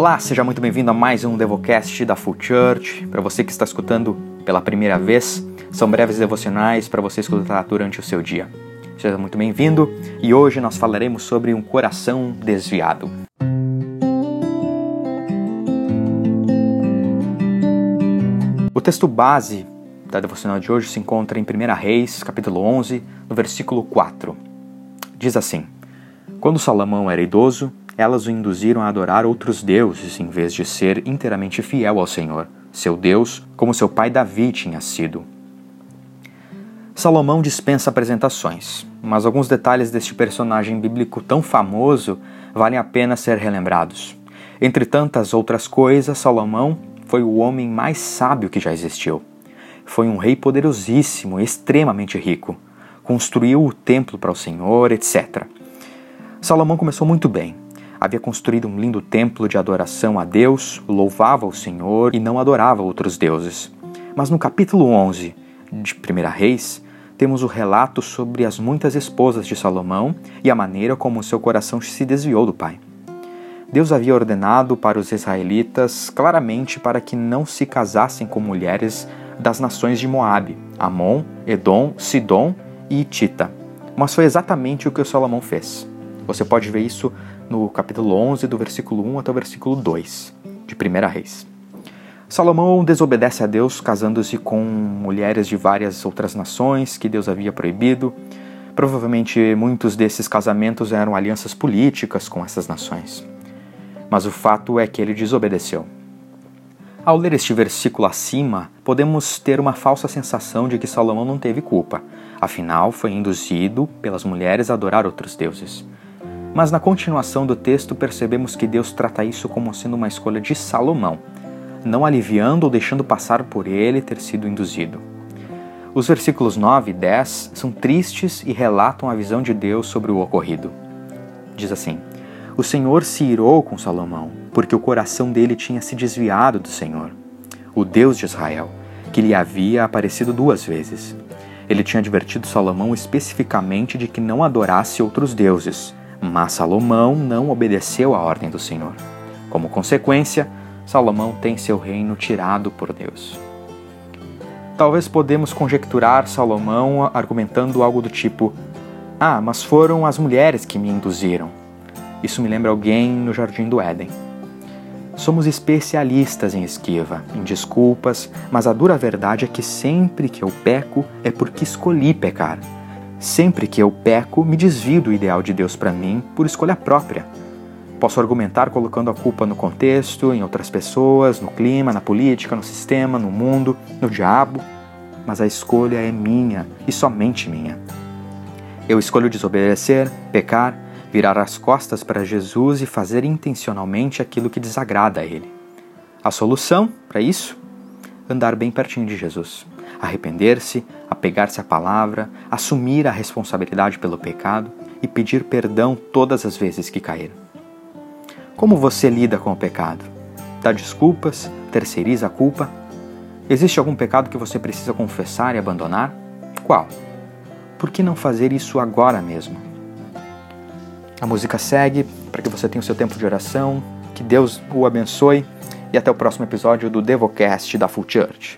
Olá, seja muito bem-vindo a mais um Devocast da Full Church. Para você que está escutando pela primeira vez, são breves devocionais para você escutar durante o seu dia. Seja muito bem-vindo e hoje nós falaremos sobre um coração desviado. O texto base da devocional de hoje se encontra em 1 Reis, capítulo 11, no versículo 4. Diz assim: Quando Salomão era idoso, elas o induziram a adorar outros deuses em vez de ser inteiramente fiel ao Senhor, seu Deus, como seu pai Davi tinha sido. Salomão dispensa apresentações, mas alguns detalhes deste personagem bíblico tão famoso valem a pena ser relembrados. Entre tantas outras coisas, Salomão foi o homem mais sábio que já existiu. Foi um rei poderosíssimo, extremamente rico. Construiu o templo para o Senhor, etc. Salomão começou muito bem havia construído um lindo templo de adoração a Deus, louvava o Senhor e não adorava outros deuses. Mas no capítulo 11 de 1 Reis, temos o relato sobre as muitas esposas de Salomão e a maneira como seu coração se desviou do pai. Deus havia ordenado para os israelitas claramente para que não se casassem com mulheres das nações de Moabe, Amon, Edom, Sidom e Tita. Mas foi exatamente o que Salomão fez. Você pode ver isso no capítulo 11, do versículo 1 até o versículo 2 de 1 Reis. Salomão desobedece a Deus casando-se com mulheres de várias outras nações que Deus havia proibido. Provavelmente muitos desses casamentos eram alianças políticas com essas nações. Mas o fato é que ele desobedeceu. Ao ler este versículo acima, podemos ter uma falsa sensação de que Salomão não teve culpa, afinal, foi induzido pelas mulheres a adorar outros deuses. Mas na continuação do texto percebemos que Deus trata isso como sendo uma escolha de Salomão, não aliviando ou deixando passar por ele ter sido induzido. Os versículos 9 e 10 são tristes e relatam a visão de Deus sobre o ocorrido. Diz assim: O Senhor se irou com Salomão, porque o coração dele tinha se desviado do Senhor, o Deus de Israel, que lhe havia aparecido duas vezes. Ele tinha advertido Salomão especificamente de que não adorasse outros deuses mas Salomão não obedeceu à ordem do Senhor. Como consequência, Salomão tem seu reino tirado por Deus. Talvez podemos conjecturar Salomão argumentando algo do tipo: Ah, mas foram as mulheres que me induziram. Isso me lembra alguém no Jardim do Éden. Somos especialistas em esquiva, em desculpas, mas a dura verdade é que sempre que eu peco é porque escolhi pecar Sempre que eu peco, me desvio do ideal de Deus para mim por escolha própria. Posso argumentar colocando a culpa no contexto, em outras pessoas, no clima, na política, no sistema, no mundo, no diabo, mas a escolha é minha e somente minha. Eu escolho desobedecer, pecar, virar as costas para Jesus e fazer intencionalmente aquilo que desagrada a Ele. A solução para isso? Andar bem pertinho de Jesus arrepender-se, apegar-se à palavra, assumir a responsabilidade pelo pecado e pedir perdão todas as vezes que cair. Como você lida com o pecado? Dá desculpas? Terceiriza a culpa? Existe algum pecado que você precisa confessar e abandonar? Qual? Por que não fazer isso agora mesmo? A música segue para que você tenha o seu tempo de oração, que Deus o abençoe e até o próximo episódio do Devocast da Full Church.